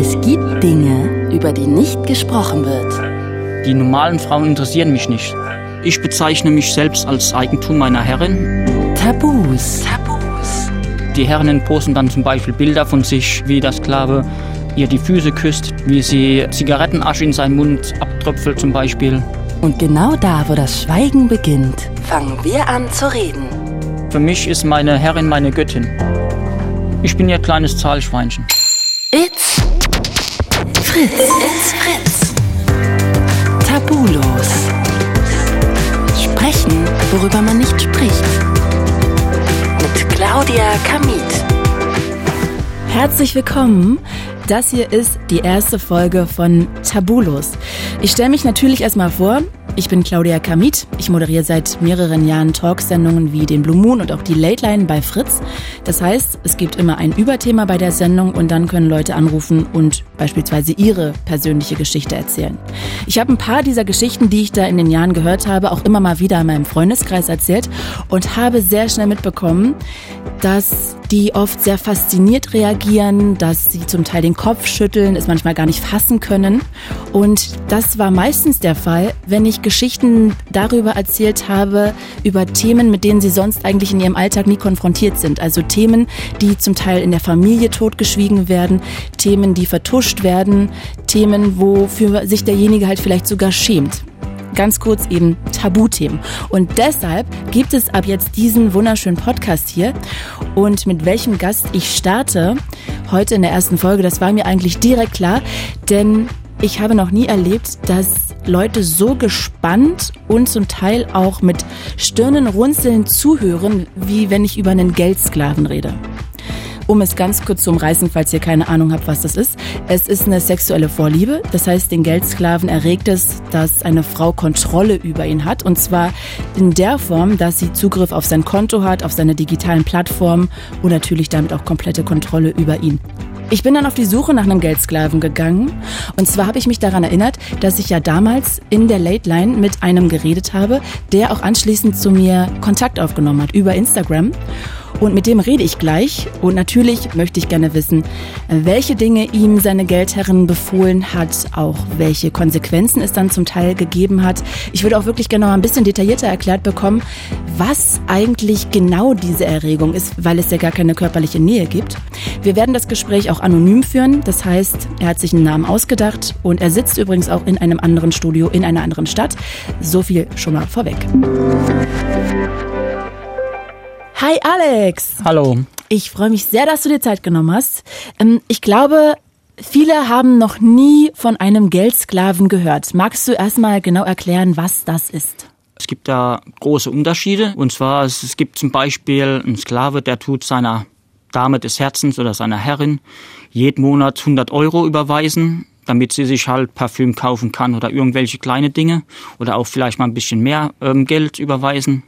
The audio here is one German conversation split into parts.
Es gibt Dinge, über die nicht gesprochen wird. Die normalen Frauen interessieren mich nicht. Ich bezeichne mich selbst als Eigentum meiner Herrin. Tabus. Tabus. Die Herrinnen posten dann zum Beispiel Bilder von sich, wie der Sklave ihr die Füße küsst, wie sie Zigarettenasche in seinen Mund abtröpfelt zum Beispiel. Und genau da, wo das Schweigen beginnt, fangen wir an zu reden. Für mich ist meine Herrin meine Göttin. Ich bin ihr kleines Zahlschweinchen. Fritz. It's Fritz. Tabulos. Sprechen, worüber man nicht spricht. Mit Claudia Kamit. Herzlich willkommen. Das hier ist die erste Folge von Tabulos. Ich stelle mich natürlich erstmal vor. Ich bin Claudia Kamit. Ich moderiere seit mehreren Jahren Talksendungen wie den Blue Moon und auch die Late Line bei Fritz. Das heißt, es gibt immer ein Überthema bei der Sendung und dann können Leute anrufen und beispielsweise ihre persönliche Geschichte erzählen. Ich habe ein paar dieser Geschichten, die ich da in den Jahren gehört habe, auch immer mal wieder in meinem Freundeskreis erzählt und habe sehr schnell mitbekommen, dass die oft sehr fasziniert reagieren, dass sie zum Teil den Kopf schütteln, es manchmal gar nicht fassen können. Und das war meistens der Fall, wenn ich Geschichten darüber erzählt habe, über Themen, mit denen sie sonst eigentlich in ihrem Alltag nie konfrontiert sind. Also Themen, die zum Teil in der Familie totgeschwiegen werden, Themen, die vertuscht werden, Themen, wofür sich derjenige halt vielleicht sogar schämt ganz kurz eben Tabuthemen. Und deshalb gibt es ab jetzt diesen wunderschönen Podcast hier. Und mit welchem Gast ich starte heute in der ersten Folge, das war mir eigentlich direkt klar, denn ich habe noch nie erlebt, dass Leute so gespannt und zum Teil auch mit Stirnenrunzeln zuhören, wie wenn ich über einen Geldsklaven rede. Um es ganz kurz zu umreißen, falls ihr keine Ahnung habt, was das ist. Es ist eine sexuelle Vorliebe. Das heißt, den Geldsklaven erregt es, dass eine Frau Kontrolle über ihn hat. Und zwar in der Form, dass sie Zugriff auf sein Konto hat, auf seine digitalen Plattformen und natürlich damit auch komplette Kontrolle über ihn. Ich bin dann auf die Suche nach einem Geldsklaven gegangen. Und zwar habe ich mich daran erinnert, dass ich ja damals in der Late Line mit einem geredet habe, der auch anschließend zu mir Kontakt aufgenommen hat über Instagram. Und mit dem rede ich gleich. Und natürlich möchte ich gerne wissen, welche Dinge ihm seine Geldherrin befohlen hat, auch welche Konsequenzen es dann zum Teil gegeben hat. Ich würde auch wirklich gerne noch ein bisschen detaillierter erklärt bekommen, was eigentlich genau diese Erregung ist, weil es ja gar keine körperliche Nähe gibt. Wir werden das Gespräch auch anonym führen. Das heißt, er hat sich einen Namen ausgedacht und er sitzt übrigens auch in einem anderen Studio in einer anderen Stadt. So viel schon mal vorweg. Hi Alex. Hallo. Ich freue mich sehr, dass du dir Zeit genommen hast. Ähm, ich glaube, viele haben noch nie von einem Geldsklaven gehört. Magst du erstmal genau erklären, was das ist? Es gibt da große Unterschiede. Und zwar, es gibt zum Beispiel einen Sklave, der tut seiner Dame des Herzens oder seiner Herrin jeden Monat 100 Euro überweisen, damit sie sich halt Parfüm kaufen kann oder irgendwelche kleine Dinge oder auch vielleicht mal ein bisschen mehr ähm, Geld überweisen.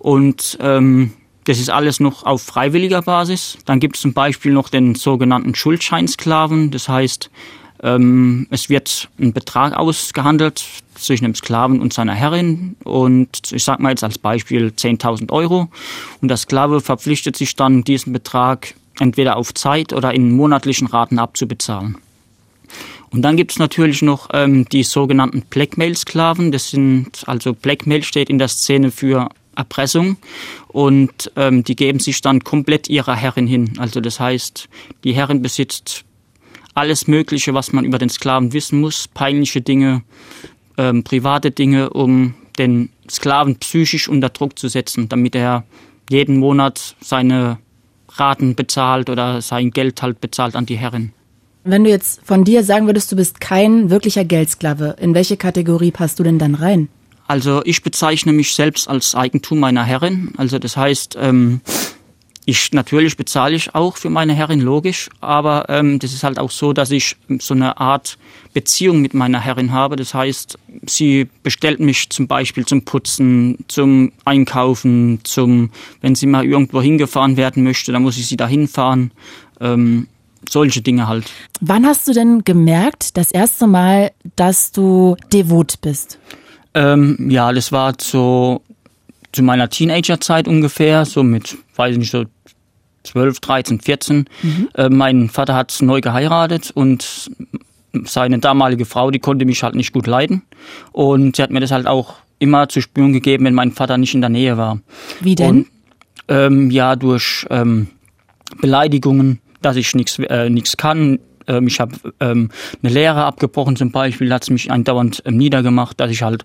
Und ähm, das ist alles noch auf freiwilliger Basis. Dann gibt es zum Beispiel noch den sogenannten Schuldscheinsklaven. Das heißt, ähm, es wird ein Betrag ausgehandelt zwischen dem Sklaven und seiner Herrin und ich sage mal jetzt als Beispiel 10.000 Euro und der Sklave verpflichtet sich dann, diesen Betrag entweder auf Zeit oder in monatlichen Raten abzubezahlen. Und dann gibt es natürlich noch ähm, die sogenannten Blackmail-Sklaven. Das sind, also Blackmail steht in der Szene für Erpressung und ähm, die geben sich dann komplett ihrer Herrin hin. Also das heißt, die Herrin besitzt alles Mögliche, was man über den Sklaven wissen muss, peinliche Dinge, ähm, private Dinge, um den Sklaven psychisch unter Druck zu setzen, damit er jeden Monat seine Raten bezahlt oder sein Geld halt bezahlt an die Herrin. Wenn du jetzt von dir sagen würdest, du bist kein wirklicher Geldsklave, in welche Kategorie passt du denn dann rein? Also ich bezeichne mich selbst als Eigentum meiner Herrin. Also das heißt, ähm, ich natürlich bezahle ich auch für meine Herrin logisch, aber ähm, das ist halt auch so, dass ich so eine Art Beziehung mit meiner Herrin habe. Das heißt, sie bestellt mich zum Beispiel zum Putzen, zum Einkaufen, zum, wenn sie mal irgendwo hingefahren werden möchte, dann muss ich sie da hinfahren. Ähm, solche Dinge halt. Wann hast du denn gemerkt, das erste Mal, dass du devot bist? Ähm, ja, das war so zu meiner Teenagerzeit ungefähr, so mit, weiß ich nicht, so 12, 13, 14. Mhm. Äh, mein Vater hat neu geheiratet und seine damalige Frau, die konnte mich halt nicht gut leiden. Und sie hat mir das halt auch immer zu spüren gegeben, wenn mein Vater nicht in der Nähe war. Wie denn? Und, ähm, ja, durch ähm, Beleidigungen, dass ich nichts äh, nichts kann. Ähm, ich habe ähm, eine Lehre abgebrochen zum Beispiel, hat es mich andauernd ähm, niedergemacht, dass ich halt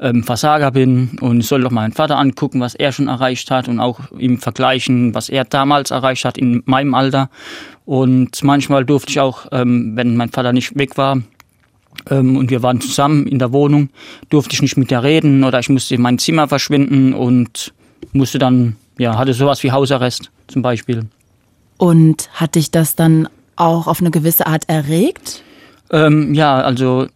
ähm, Versager bin und soll doch meinen Vater angucken, was er schon erreicht hat und auch ihm vergleichen, was er damals erreicht hat in meinem Alter. Und manchmal durfte ich auch, ähm, wenn mein Vater nicht weg war, ähm, und wir waren zusammen in der Wohnung, durfte ich nicht mit ihr reden oder ich musste in mein Zimmer verschwinden und musste dann, ja, hatte sowas wie Hausarrest zum Beispiel. Und hat dich das dann auch auf eine gewisse Art erregt? Ähm, ja, also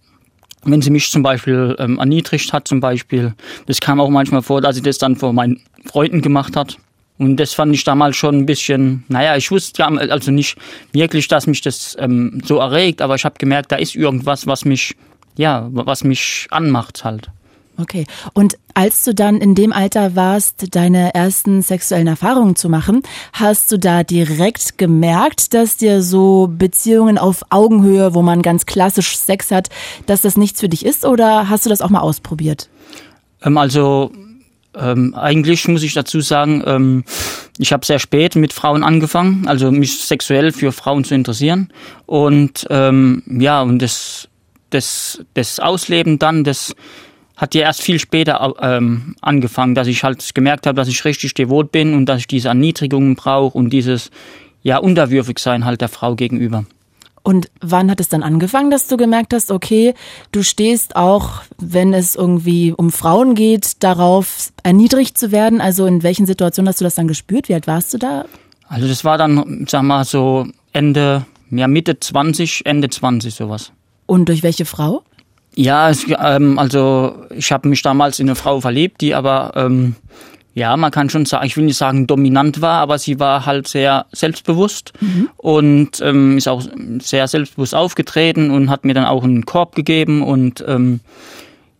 wenn sie mich zum Beispiel ähm, erniedrigt hat, zum Beispiel, das kam auch manchmal vor, dass sie das dann vor meinen Freunden gemacht hat. Und das fand ich damals schon ein bisschen, naja, ich wusste also nicht wirklich, dass mich das ähm, so erregt, aber ich habe gemerkt, da ist irgendwas, was mich, ja, was mich anmacht halt. Okay. Und als du dann in dem Alter warst, deine ersten sexuellen Erfahrungen zu machen, hast du da direkt gemerkt, dass dir so Beziehungen auf Augenhöhe, wo man ganz klassisch Sex hat, dass das nichts für dich ist oder hast du das auch mal ausprobiert? Ähm, also ähm, eigentlich muss ich dazu sagen, ähm, ich habe sehr spät mit Frauen angefangen, also mich sexuell für Frauen zu interessieren. Und ähm, ja, und das, das, das Ausleben dann, das hat ja erst viel später ähm, angefangen, dass ich halt gemerkt habe, dass ich richtig devot bin und dass ich diese Erniedrigungen brauche und dieses ja unterwürfig sein halt der Frau gegenüber. Und wann hat es dann angefangen, dass du gemerkt hast, okay, du stehst auch, wenn es irgendwie um Frauen geht, darauf erniedrigt zu werden? Also in welchen Situationen hast du das dann gespürt? Wie alt warst du da? Also das war dann, sag mal, so Ende, ja Mitte 20, Ende 20 sowas. Und durch welche Frau? Ja, es, ähm, also ich habe mich damals in eine Frau verliebt, die aber ähm, ja, man kann schon sagen, ich will nicht sagen dominant war, aber sie war halt sehr selbstbewusst mhm. und ähm, ist auch sehr selbstbewusst aufgetreten und hat mir dann auch einen Korb gegeben und ähm,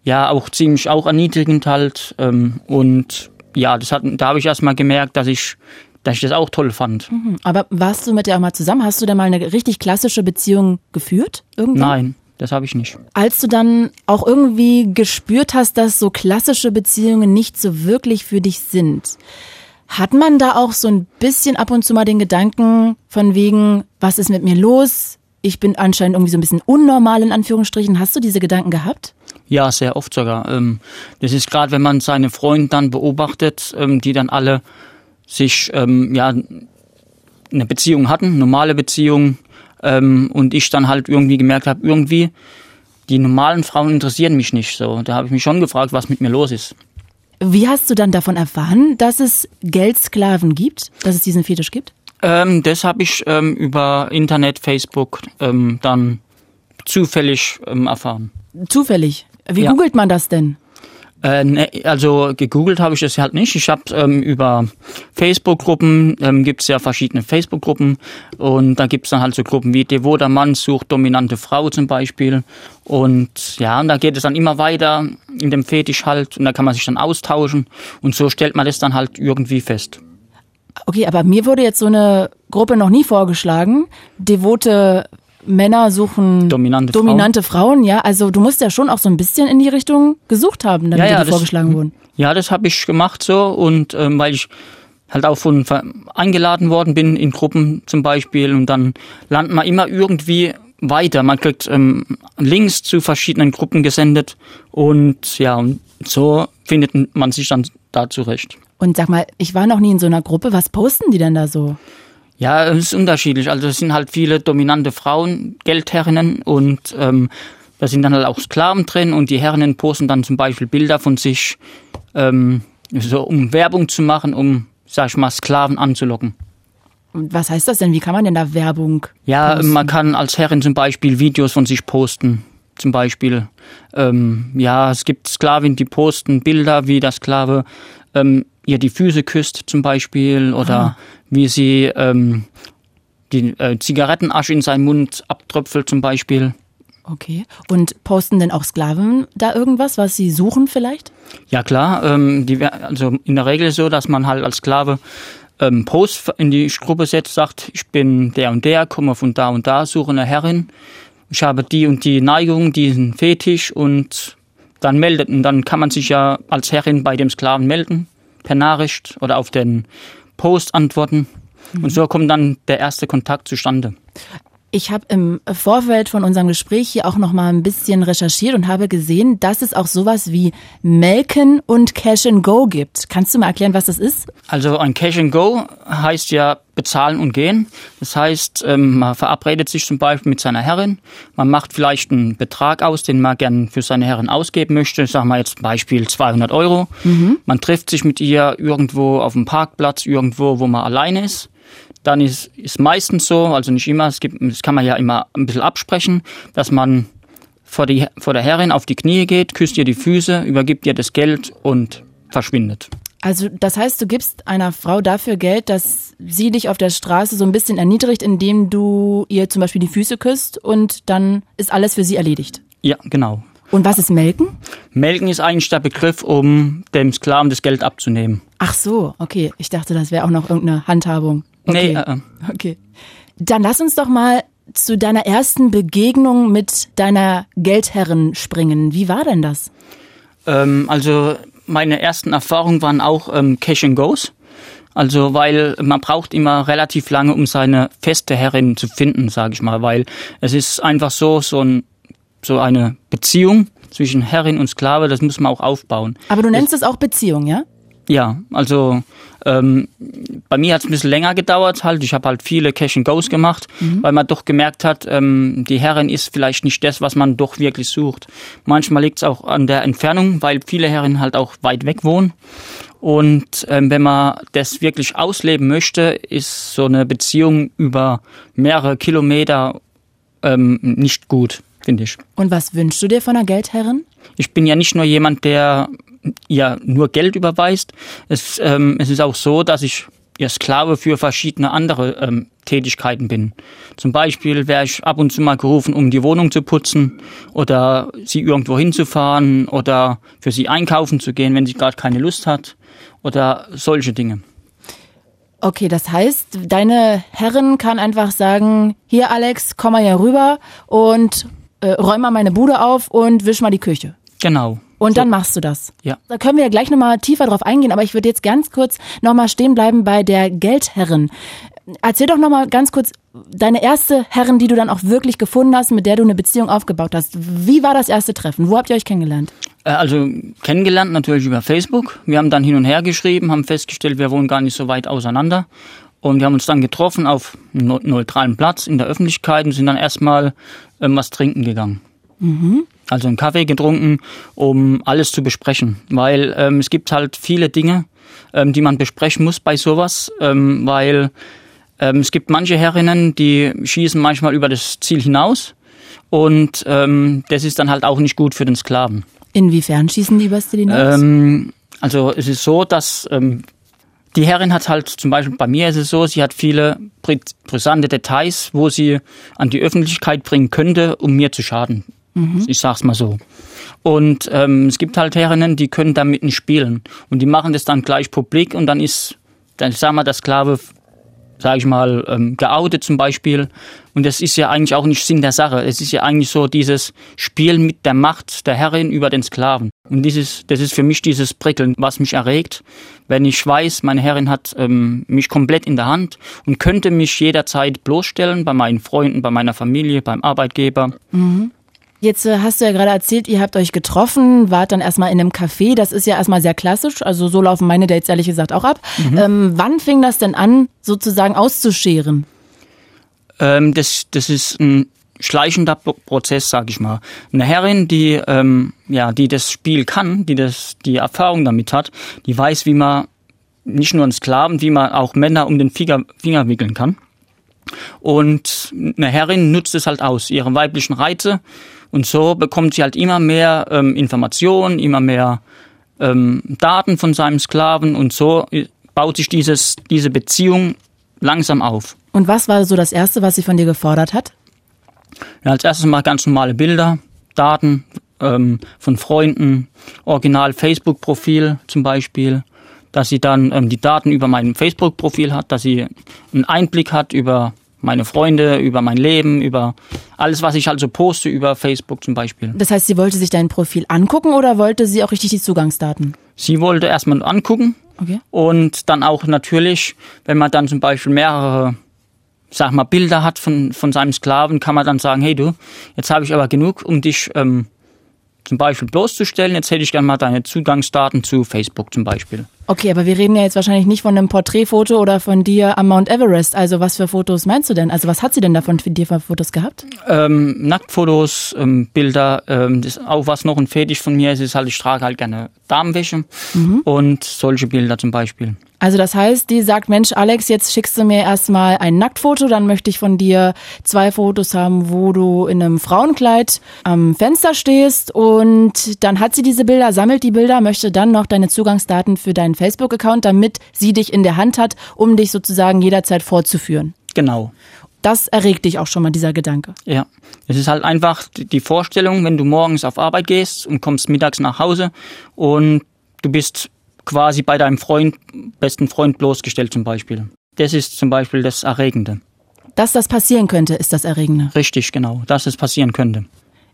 ja, auch ziemlich auch erniedrigend halt. Ähm, und ja, das hat, da habe ich erst mal gemerkt, dass ich dass ich das auch toll fand. Mhm. Aber warst du mit der auch mal zusammen? Hast du da mal eine richtig klassische Beziehung geführt? Irgendwann? Nein. Das habe ich nicht. Als du dann auch irgendwie gespürt hast, dass so klassische Beziehungen nicht so wirklich für dich sind, hat man da auch so ein bisschen ab und zu mal den Gedanken von wegen, was ist mit mir los? Ich bin anscheinend irgendwie so ein bisschen unnormal in Anführungsstrichen. Hast du diese Gedanken gehabt? Ja, sehr oft sogar. Ähm, das ist gerade, wenn man seine Freunde dann beobachtet, ähm, die dann alle sich ähm, ja eine Beziehung hatten, normale Beziehung, ähm, und ich dann halt irgendwie gemerkt habe, irgendwie, die normalen Frauen interessieren mich nicht so. Da habe ich mich schon gefragt, was mit mir los ist. Wie hast du dann davon erfahren, dass es Geldsklaven gibt, dass es diesen Fetisch gibt? Ähm, das habe ich ähm, über Internet, Facebook ähm, dann zufällig ähm, erfahren. Zufällig? Wie ja. googelt man das denn? Äh, ne, also gegoogelt habe ich das halt nicht. Ich habe ähm, über Facebook-Gruppen, ähm, gibt es ja verschiedene Facebook-Gruppen und da gibt es dann halt so Gruppen wie Devoter Mann sucht dominante Frau zum Beispiel. Und ja, und da geht es dann immer weiter in dem Fetisch halt und da kann man sich dann austauschen und so stellt man das dann halt irgendwie fest. Okay, aber mir wurde jetzt so eine Gruppe noch nie vorgeschlagen. Devote Männer suchen dominante, dominante Frauen. Frauen. ja. Also du musst ja schon auch so ein bisschen in die Richtung gesucht haben, damit ja, ja, die vorgeschlagen wurden. Ja, das habe ich gemacht so und ähm, weil ich halt auch von eingeladen worden bin in Gruppen zum Beispiel und dann landet man immer irgendwie weiter. Man kriegt ähm, Links zu verschiedenen Gruppen gesendet und ja, und so findet man sich dann da zurecht. Und sag mal, ich war noch nie in so einer Gruppe. Was posten die denn da so? Ja, es ist unterschiedlich. Also es sind halt viele dominante Frauen, Geldherrinnen und ähm, da sind dann halt auch Sklaven drin und die Herrinnen posten dann zum Beispiel Bilder von sich, ähm, so um Werbung zu machen, um, sag ich mal, Sklaven anzulocken. Was heißt das denn? Wie kann man denn da Werbung? Ja, posten? man kann als Herrin zum Beispiel Videos von sich posten. Zum Beispiel, ähm, ja, es gibt Sklavinnen, die posten Bilder, wie der Sklave ähm, ihr die Füße küsst zum Beispiel oder ah. Wie sie ähm, die äh, Zigarettenasche in seinen Mund abtröpfelt zum Beispiel. Okay. Und posten denn auch Sklaven da irgendwas, was sie suchen vielleicht? Ja klar. Ähm, die, also in der Regel so, dass man halt als Sklave ähm, Post in die Gruppe setzt, sagt, ich bin der und der, komme von da und da, suche eine Herrin, ich habe die und die Neigung, diesen Fetisch und dann meldet. Und dann kann man sich ja als Herrin bei dem Sklaven melden, per Nachricht oder auf den Post antworten. Mhm. Und so kommt dann der erste Kontakt zustande. Ich habe im Vorfeld von unserem Gespräch hier auch noch mal ein bisschen recherchiert und habe gesehen, dass es auch sowas wie Melken und Cash and Go gibt. Kannst du mal erklären, was das ist? Also ein Cash and Go heißt ja bezahlen und gehen. Das heißt, ähm, man verabredet sich zum Beispiel mit seiner Herrin, man macht vielleicht einen Betrag aus, den man gern für seine Herrin ausgeben möchte. Sagen wir jetzt Beispiel 200 Euro. Mhm. Man trifft sich mit ihr irgendwo auf dem Parkplatz, irgendwo, wo man alleine ist dann ist, ist meistens so, also nicht immer, es gibt, das kann man ja immer ein bisschen absprechen, dass man vor, die, vor der Herrin auf die Knie geht, küsst ihr die Füße, übergibt ihr das Geld und verschwindet. Also das heißt, du gibst einer Frau dafür Geld, dass sie dich auf der Straße so ein bisschen erniedrigt, indem du ihr zum Beispiel die Füße küsst und dann ist alles für sie erledigt. Ja, genau. Und was ist Melken? Melken ist eigentlich der Begriff, um dem Sklaven das Geld abzunehmen. Ach so, okay. Ich dachte, das wäre auch noch irgendeine Handhabung. Okay. Nee, uh -uh. okay. Dann lass uns doch mal zu deiner ersten Begegnung mit deiner Geldherrin springen. Wie war denn das? Ähm, also meine ersten Erfahrungen waren auch ähm, Cash and Goes. Also weil man braucht immer relativ lange, um seine feste Herrin zu finden, sage ich mal, weil es ist einfach so so, ein, so eine Beziehung zwischen Herrin und Sklave, das muss man auch aufbauen. Aber du nennst es auch Beziehung, ja? Ja, also ähm, bei mir hat es ein bisschen länger gedauert halt. Ich habe halt viele Cash and Goes gemacht, mhm. weil man doch gemerkt hat, ähm, die Herrin ist vielleicht nicht das, was man doch wirklich sucht. Manchmal liegt es auch an der Entfernung, weil viele Herren halt auch weit weg wohnen. Und ähm, wenn man das wirklich ausleben möchte, ist so eine Beziehung über mehrere Kilometer ähm, nicht gut, finde ich. Und was wünschst du dir von einer Geldherrin? Ich bin ja nicht nur jemand, der ja nur Geld überweist. Es, ähm, es ist auch so, dass ich ja Sklave für verschiedene andere ähm, Tätigkeiten bin. Zum Beispiel wäre ich ab und zu mal gerufen, um die Wohnung zu putzen oder sie irgendwo hinzufahren oder für sie einkaufen zu gehen, wenn sie gerade keine Lust hat oder solche Dinge. Okay, das heißt, deine Herrin kann einfach sagen, hier Alex, komm mal hier rüber und äh, räum mal meine Bude auf und wisch mal die Küche. Genau. Und dann machst du das. Ja. Da können wir ja gleich nochmal tiefer drauf eingehen, aber ich würde jetzt ganz kurz nochmal stehen bleiben bei der Geldherrin. Erzähl doch nochmal ganz kurz deine erste Herrin, die du dann auch wirklich gefunden hast, mit der du eine Beziehung aufgebaut hast. Wie war das erste Treffen? Wo habt ihr euch kennengelernt? Äh, also kennengelernt natürlich über Facebook. Wir haben dann hin und her geschrieben, haben festgestellt, wir wohnen gar nicht so weit auseinander. Und wir haben uns dann getroffen auf einem neutralen Platz in der Öffentlichkeit und sind dann erstmal ähm, was trinken gegangen. Mhm also einen Kaffee getrunken, um alles zu besprechen. Weil ähm, es gibt halt viele Dinge, ähm, die man besprechen muss bei sowas, ähm, weil ähm, es gibt manche Herrinnen, die schießen manchmal über das Ziel hinaus und ähm, das ist dann halt auch nicht gut für den Sklaven. Inwiefern schießen die übers Ziel hinaus? Ähm, also es ist so, dass ähm, die Herrin hat halt, zum Beispiel bei mir ist es so, sie hat viele brisante Details, wo sie an die Öffentlichkeit bringen könnte, um mir zu schaden. Mhm. Ich sag's mal so. Und ähm, es gibt halt Herrinnen, die können damit nicht spielen. Und die machen das dann gleich publik und dann ist, dann sag mal, der Sklave, sag ich mal, ähm, geoutet zum Beispiel. Und das ist ja eigentlich auch nicht Sinn der Sache. Es ist ja eigentlich so dieses Spiel mit der Macht der Herrin über den Sklaven. Und dieses, das ist für mich dieses Prickeln, was mich erregt, wenn ich weiß, meine Herrin hat ähm, mich komplett in der Hand und könnte mich jederzeit bloßstellen bei meinen Freunden, bei meiner Familie, beim Arbeitgeber. Mhm. Jetzt äh, hast du ja gerade erzählt, ihr habt euch getroffen, wart dann erstmal in einem Café. Das ist ja erstmal sehr klassisch. Also so laufen meine Dates ehrlich gesagt auch ab. Mhm. Ähm, wann fing das denn an, sozusagen auszuscheren? Ähm, das, das ist ein schleichender Prozess, sag ich mal. Eine Herrin, die ähm, ja, die das Spiel kann, die das, die Erfahrung damit hat, die weiß, wie man nicht nur einen Sklaven, wie man auch Männer um den Finger, Finger wickeln kann. Und eine Herrin nutzt es halt aus, ihre weiblichen Reize und so bekommt sie halt immer mehr ähm, Informationen, immer mehr ähm, Daten von seinem Sklaven und so äh, baut sich dieses, diese Beziehung langsam auf. Und was war so das Erste, was sie von dir gefordert hat? Ja, als erstes mal ganz normale Bilder, Daten ähm, von Freunden, Original Facebook-Profil zum Beispiel, dass sie dann ähm, die Daten über mein Facebook-Profil hat, dass sie einen Einblick hat über meine Freunde, über mein Leben, über alles, was ich also poste über Facebook zum Beispiel. Das heißt, sie wollte sich dein Profil angucken oder wollte sie auch richtig die Zugangsdaten? Sie wollte erstmal angucken Okay. und dann auch natürlich, wenn man dann zum Beispiel mehrere, sag mal, Bilder hat von, von seinem Sklaven, kann man dann sagen, hey du, jetzt habe ich aber genug, um dich ähm, zum Beispiel bloßzustellen, jetzt hätte ich gerne mal deine Zugangsdaten zu Facebook zum Beispiel. Okay, aber wir reden ja jetzt wahrscheinlich nicht von einem Porträtfoto oder von dir am Mount Everest. Also was für Fotos meinst du denn? Also was hat sie denn davon für dir für Fotos gehabt? Ähm, Nacktfotos, ähm, Bilder, ähm, das ist auch was noch ein Fetisch von mir ist, ist halt, ich trage halt gerne Damenwäsche und solche Bilder zum Beispiel. Also das heißt, die sagt, Mensch, Alex, jetzt schickst du mir erstmal ein Nacktfoto, dann möchte ich von dir zwei Fotos haben, wo du in einem Frauenkleid am Fenster stehst und dann hat sie diese Bilder, sammelt die Bilder, möchte dann noch deine Zugangsdaten für deinen Facebook-Account, damit sie dich in der Hand hat, um dich sozusagen jederzeit vorzuführen. Genau. Das erregt dich auch schon mal, dieser Gedanke. Ja, es ist halt einfach die die Vorstellung, wenn du morgens auf Arbeit gehst und kommst mittags nach Hause und du bist quasi bei deinem Freund, besten Freund bloßgestellt zum Beispiel. Das ist zum Beispiel das Erregende. Dass das passieren könnte, ist das Erregende. Richtig, genau, dass es passieren könnte.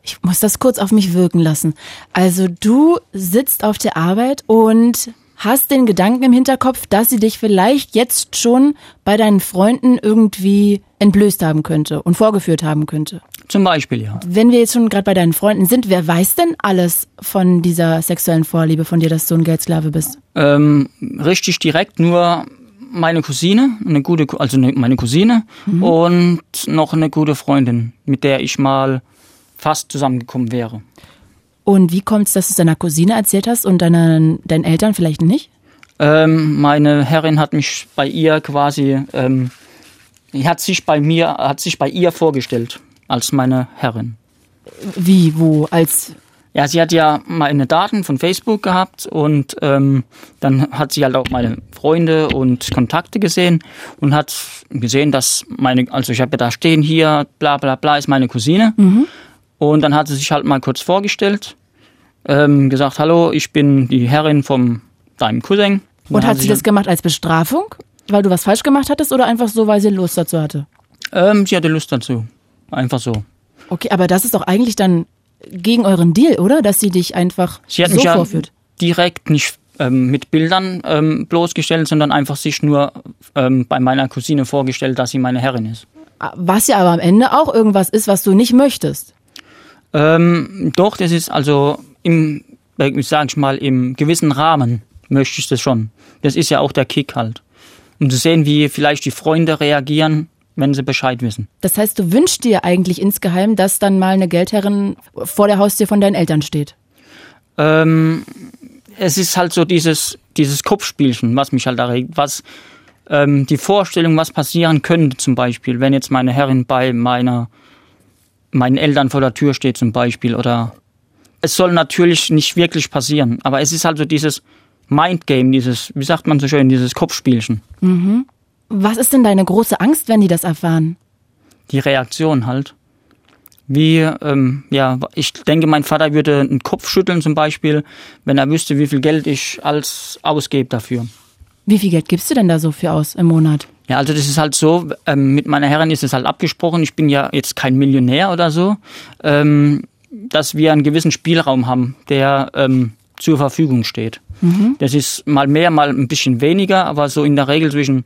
Ich muss das kurz auf mich wirken lassen. Also du sitzt auf der Arbeit und hast den Gedanken im Hinterkopf, dass sie dich vielleicht jetzt schon bei deinen Freunden irgendwie entblößt haben könnte und vorgeführt haben könnte. Zum Beispiel, ja. Wenn wir jetzt schon gerade bei deinen Freunden sind, wer weiß denn alles von dieser sexuellen Vorliebe von dir, dass du ein Geldsklave bist? Ähm, richtig direkt nur meine Cousine, eine gute, also eine, meine Cousine und noch eine gute Freundin, mit der ich mal fast zusammengekommen wäre. Und wie kommt es, dass du es deiner Cousine erzählt hast und deinen, deinen Eltern vielleicht nicht? Ähm, meine Herrin hat mich bei ihr quasi, ähm, hat sich bei mir, hat sich bei ihr vorgestellt als meine Herrin. Wie, wo, als Ja, sie hat ja meine Daten von Facebook gehabt und ähm, dann hat sie halt auch meine Freunde und Kontakte gesehen und hat gesehen, dass meine, also ich habe ja da stehen hier, bla bla bla, ist meine Cousine. Und dann hat sie sich halt mal kurz vorgestellt, ähm, gesagt, hallo, ich bin die Herrin vom deinem Cousin. Und Dann hat sie das gemacht als Bestrafung? Weil du was falsch gemacht hattest oder einfach so, weil sie Lust dazu hatte? Ähm, sie hatte Lust dazu. Einfach so. Okay, aber das ist doch eigentlich dann gegen euren Deal, oder? Dass sie dich einfach Sie hat so mich ja vorführt. direkt nicht ähm, mit Bildern ähm, bloßgestellt, sondern einfach sich nur ähm, bei meiner Cousine vorgestellt, dass sie meine Herrin ist. Was ja aber am Ende auch irgendwas ist, was du nicht möchtest. Ähm, doch, das ist also im, äh, sag ich mal, im gewissen Rahmen möchte ich das schon. Das ist ja auch der Kick halt. Um zu sehen, wie vielleicht die Freunde reagieren, wenn sie Bescheid wissen. Das heißt, du wünschst dir eigentlich insgeheim, dass dann mal eine Geldherrin vor der Haustür von deinen Eltern steht. Ähm, es ist halt so dieses, dieses Kopfspielchen, was mich halt erregt, was ähm, die Vorstellung, was passieren könnte zum Beispiel, wenn jetzt meine Herrin bei meiner, meinen Eltern vor der Tür steht zum Beispiel oder es soll natürlich nicht wirklich passieren, aber es ist halt so dieses Mindgame, dieses, wie sagt man so schön, dieses Kopfspielchen, Was ist denn deine große Angst, wenn die das erfahren? die Reaktion halt. Wie, ähm, ja, ich denke, mein Vater würde einen Kopf schütteln zum Beispiel, wenn er wüsste, wie viel Geld ich als ausgebe dafür. Wie viel Geld gibst du denn da so für aus im Monat? Ja, also das ist halt so, ähm, mit meiner Herrin ist es halt abgesprochen, ich bin ja jetzt kein Millionär oder so, ähm, dass wir einen gewissen Spielraum haben, der ähm, zur Verfügung steht. Das ist mal mehr, mal ein bisschen weniger, aber so in der Regel zwischen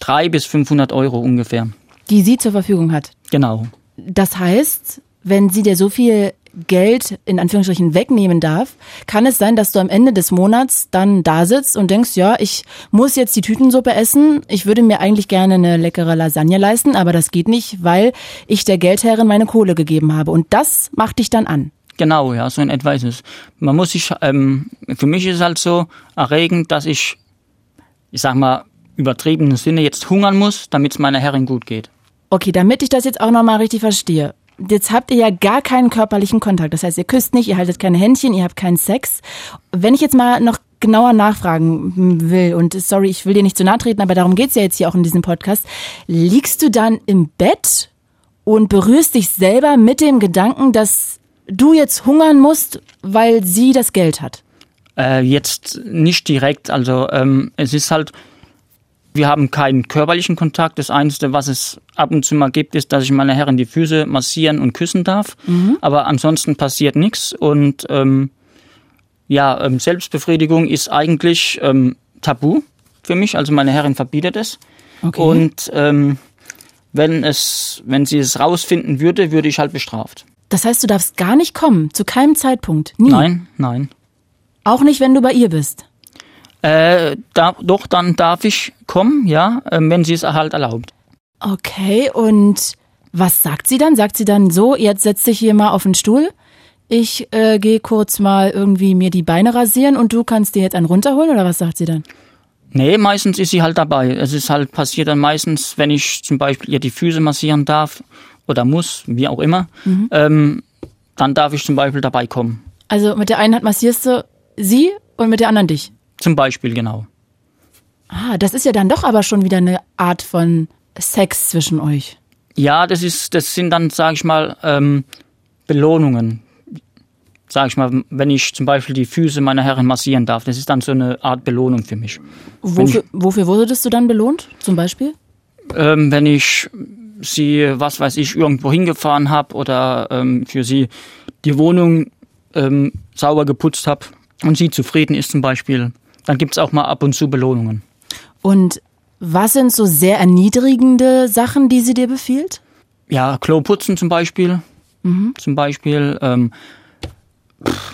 300 bis 500 Euro ungefähr. Die sie zur Verfügung hat. Genau. Das heißt, wenn sie dir so viel Geld in Anführungsstrichen wegnehmen darf, kann es sein, dass du am Ende des Monats dann da sitzt und denkst, ja, ich muss jetzt die Tütensuppe essen. Ich würde mir eigentlich gerne eine leckere Lasagne leisten, aber das geht nicht, weil ich der Geldherrin meine Kohle gegeben habe. Und das macht dich dann an. Genau, ja, so in etwa ist es. Man muss sich, ähm, für mich ist es halt so erregend, dass ich, ich sag mal, übertriebenen Sinne jetzt hungern muss, damit es meiner Herrin gut geht. Okay, damit ich das jetzt auch nochmal richtig verstehe. Jetzt habt ihr ja gar keinen körperlichen Kontakt. Das heißt, ihr küsst nicht, ihr haltet keine Händchen, ihr habt keinen Sex. Wenn ich jetzt mal noch genauer nachfragen will, und sorry, ich will dir nicht zu nahe treten, aber darum geht's ja jetzt hier auch in diesem Podcast, liegst du dann im Bett und berührst dich selber mit dem Gedanken, dass du jetzt hungern musst, weil sie das Geld hat? Äh, jetzt nicht direkt, also ähm, es ist halt, wir haben keinen körperlichen Kontakt. Das Einzige, was es ab und zu mal gibt, ist, dass ich meine Herren die Füße massieren und küssen darf. Aber ansonsten passiert nichts. Und ähm, ja, ähm, Selbstbefriedigung ist eigentlich ähm, tabu für mich. Also meine Herrin verbietet es. Okay. Und ähm, wenn es, wenn sie es rausfinden würde, würde ich halt bestraft. Das heißt, du darfst gar nicht kommen, zu keinem Zeitpunkt. Nie. Nein, nein. Auch nicht, wenn du bei ihr bist. Äh, da, doch, dann darf ich kommen, ja, äh, wenn sie es halt erlaubt. Okay, und was sagt sie dann? Sagt sie dann so, jetzt setz dich hier mal auf den Stuhl. Ich äh, gehe kurz mal irgendwie mir die Beine rasieren und du kannst dir jetzt einen runterholen oder was sagt sie dann? Nee, meistens ist sie halt dabei. Es ist halt passiert dann meistens, wenn ich zum Beispiel ihr die Füße massieren darf oder muss, wie auch immer, ähm, dann darf ich zum Beispiel dabei kommen. Also mit der einen Hand massierst du sie und mit der anderen dich. Zum Beispiel, genau. Ah, das ist ja dann doch aber schon wieder eine Art von Sex zwischen euch. Ja, das ist, das sind dann, sage ich mal, ähm, Belohnungen. Sag ich mal, wenn ich zum Beispiel die Füße meiner Herren massieren darf, das ist dann so eine Art Belohnung für mich. Wofür, wofür wurdest du dann belohnt, zum Beispiel? ähm, wenn ich sie, was weiß ich, irgendwo hingefahren habe oder ähm, für sie die Wohnung ähm, sauber geputzt habe und sie zufrieden ist zum Beispiel, dann gibt's auch mal ab und zu Belohnungen. Und was sind so sehr erniedrigende Sachen, die sie dir befiehlt? Ja, Klo putzen zum Beispiel. Zum Beispiel. Ähm,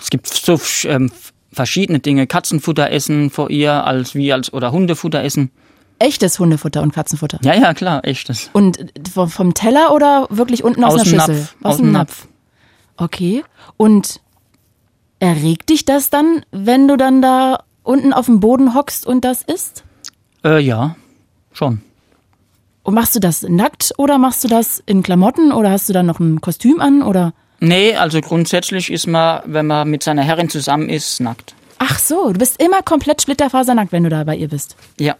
es gibt so ähm, verschiedene Dinge. Katzenfutter essen vor ihr als wie als oder Hundefutter essen. Echtes Hundefutter und Katzenfutter. Ja, ja, klar, echtes. Und vom, Teller oder wirklich unten aus, Aus einer dem Schüssel? Napf. Aus Aus dem dem Napf. Okay. Und erregt dich das dann, wenn du dann da unten auf dem Boden hockst und das isst? Äh, ja, schon. Und machst du das nackt oder machst du das in Klamotten oder hast du dann noch ein Kostüm an oder? Nee, also grundsätzlich ist man, wenn man mit seiner Herrin zusammen ist, nackt. Ach so, du bist immer komplett splitterfasernackt, wenn du da bei ihr bist. Ja.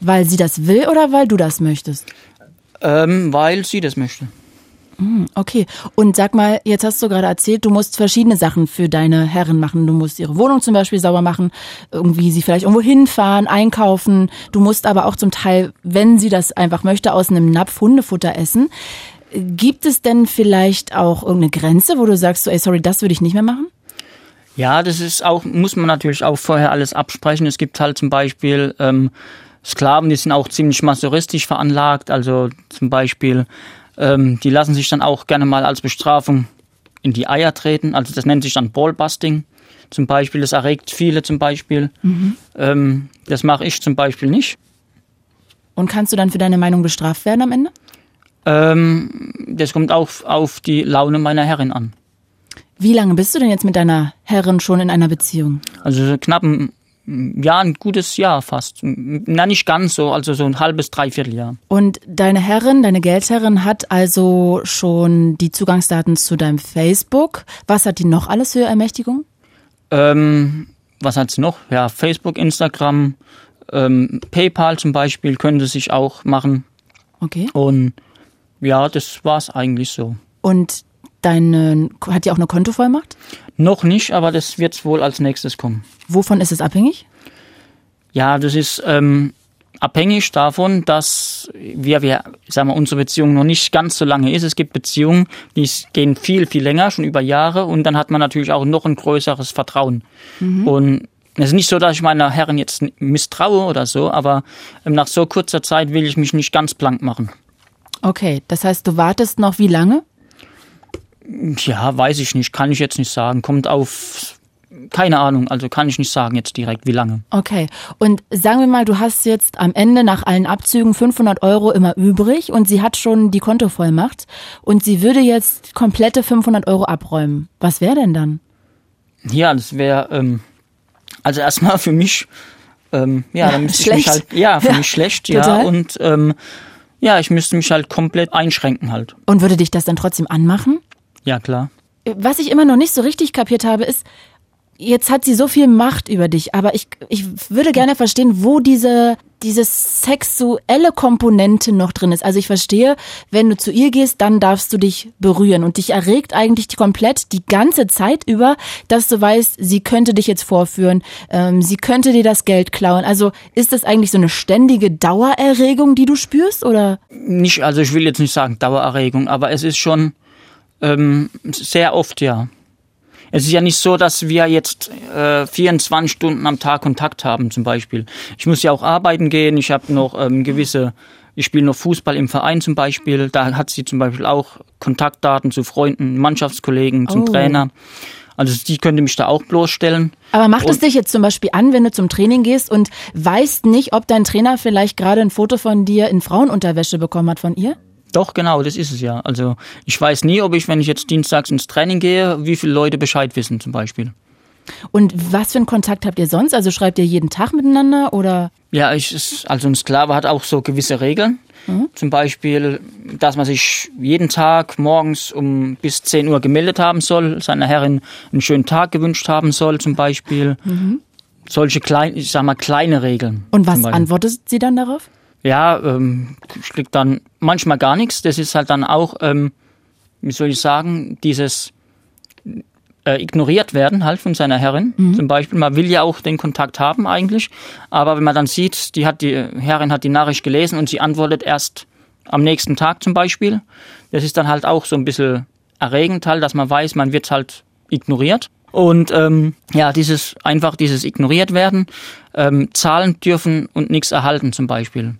Weil sie das will oder weil du das möchtest? Ähm, weil sie das möchte. Okay. Und sag mal, jetzt hast du gerade erzählt, du musst verschiedene Sachen für deine Herren machen. Du musst ihre Wohnung zum Beispiel sauber machen, irgendwie sie vielleicht irgendwo hinfahren, einkaufen. Du musst aber auch zum Teil, wenn sie das einfach möchte, aus einem Napf Hundefutter essen. Gibt es denn vielleicht auch irgendeine Grenze, wo du sagst, so, ey, sorry, das würde ich nicht mehr machen? Ja, das ist auch, muss man natürlich auch vorher alles absprechen. Es gibt halt zum Beispiel ähm, Sklaven, die sind auch ziemlich masochistisch veranlagt. Also zum Beispiel, ähm, die lassen sich dann auch gerne mal als Bestrafung in die Eier treten. Also das nennt sich dann Ballbusting. Zum Beispiel, das erregt viele zum Beispiel. Ähm, das mache ich zum Beispiel nicht. Und kannst du dann für deine Meinung bestraft werden am Ende? Ähm, das kommt auch auf die Laune meiner Herrin an. Wie lange bist du denn jetzt mit deiner Herrin schon in einer Beziehung? Also so knapp ein Jahr, ein gutes Jahr fast. Na, nicht ganz so, also so ein halbes, dreiviertel Jahr. Und deine Herrin, deine Geldherrin hat also schon die Zugangsdaten zu deinem Facebook. Was hat die noch alles für Ermächtigung? Ähm, was hat's noch? Ja, Facebook, Instagram, ähm, PayPal zum Beispiel könnte sich auch machen. Okay. Und ja, das war's eigentlich so. Und deine, hat die auch eine Kontovollmacht? Noch nicht, aber das wird wohl als nächstes kommen. Wovon ist es abhängig? Ja, das ist ähm, abhängig davon, dass wir, wir, sagen wir, unsere Beziehung noch nicht ganz so lange ist. Es gibt Beziehungen, die gehen viel, viel länger, schon über Jahre, und dann hat man natürlich auch noch ein größeres Vertrauen. Und es ist nicht so, dass ich meiner Herren jetzt misstraue oder so, aber ähm, nach so kurzer Zeit will ich mich nicht ganz blank machen. Okay, das heißt, du wartest noch wie lange? Ja, weiß ich nicht, kann ich jetzt nicht sagen. Kommt auf, keine Ahnung, also kann ich nicht sagen jetzt direkt, wie lange. Okay. Und sagen wir mal, du hast jetzt am Ende nach allen Abzügen 500 Euro immer übrig und sie hat schon die Kontovollmacht und sie würde jetzt komplette 500 Euro abräumen. Was wäre denn dann? Ja, das wäre, ähm, also erstmal für mich, ähm, ja, dann müsste ich mich schlecht. halt, ja, für Ja, mich schlecht, total. ja, und ähm, ja, ich müsste mich halt komplett einschränken halt. Und würde dich das dann trotzdem anmachen? Ja, klar. Was ich immer noch nicht so richtig kapiert habe, ist, jetzt hat sie so viel Macht über dich, aber ich, ich würde gerne verstehen, wo diese diese sexuelle Komponente noch drin ist. Also ich verstehe, wenn du zu ihr gehst, dann darfst du dich berühren und dich erregt eigentlich komplett die ganze Zeit über, dass du weißt, sie könnte dich jetzt vorführen, ähm, sie könnte dir das Geld klauen. Also ist das eigentlich so eine ständige Dauererregung, die du spürst oder? Nicht, also ich will jetzt nicht sagen Dauererregung, aber es ist schon ähm, sehr oft ja. Es ist ja nicht so, dass wir jetzt äh, 24 Stunden am Tag Kontakt haben zum Beispiel. Ich muss ja auch arbeiten gehen, ich habe noch ähm, gewisse, ich spiele noch Fußball im Verein zum Beispiel, da hat sie zum Beispiel auch Kontaktdaten zu Freunden, Mannschaftskollegen, zum Oh. Trainer. Also die könnte mich da auch bloßstellen. Aber macht es dich jetzt zum Beispiel an, wenn du zum Training gehst und weißt nicht, ob dein Trainer vielleicht gerade ein Foto von dir in Frauenunterwäsche bekommen hat von ihr? Doch, genau, das ist es ja. Also ich weiß nie, ob ich, wenn ich jetzt dienstags ins Training gehe, wie viele Leute Bescheid wissen zum Beispiel. Und was für einen Kontakt habt ihr sonst? Also schreibt ihr jeden Tag miteinander oder? Ja, ich, also ein Sklave hat auch so gewisse Regeln. Zum Beispiel, dass man sich jeden Tag morgens um bis 10 Uhr gemeldet haben soll, seiner Herrin einen schönen Tag gewünscht haben soll, zum Beispiel. Solche kleinen, ich sag mal, kleine Regeln. Und was antwortet sie dann darauf? Ja, ähm, schlägt dann manchmal gar nichts. Das ist halt dann auch, ähm, wie soll ich sagen, dieses äh, ignoriert werden halt von seiner Herrin. Zum Beispiel, man will ja auch den Kontakt haben eigentlich, aber wenn man dann sieht, die hat die Herrin hat die Nachricht gelesen und sie antwortet erst am nächsten Tag zum Beispiel. Das ist dann halt auch so ein bisschen erregend halt, dass man weiß, man wird halt ignoriert. Und ähm, ja, dieses einfach dieses ignoriert werden, ähm, zahlen dürfen und nichts erhalten zum Beispiel.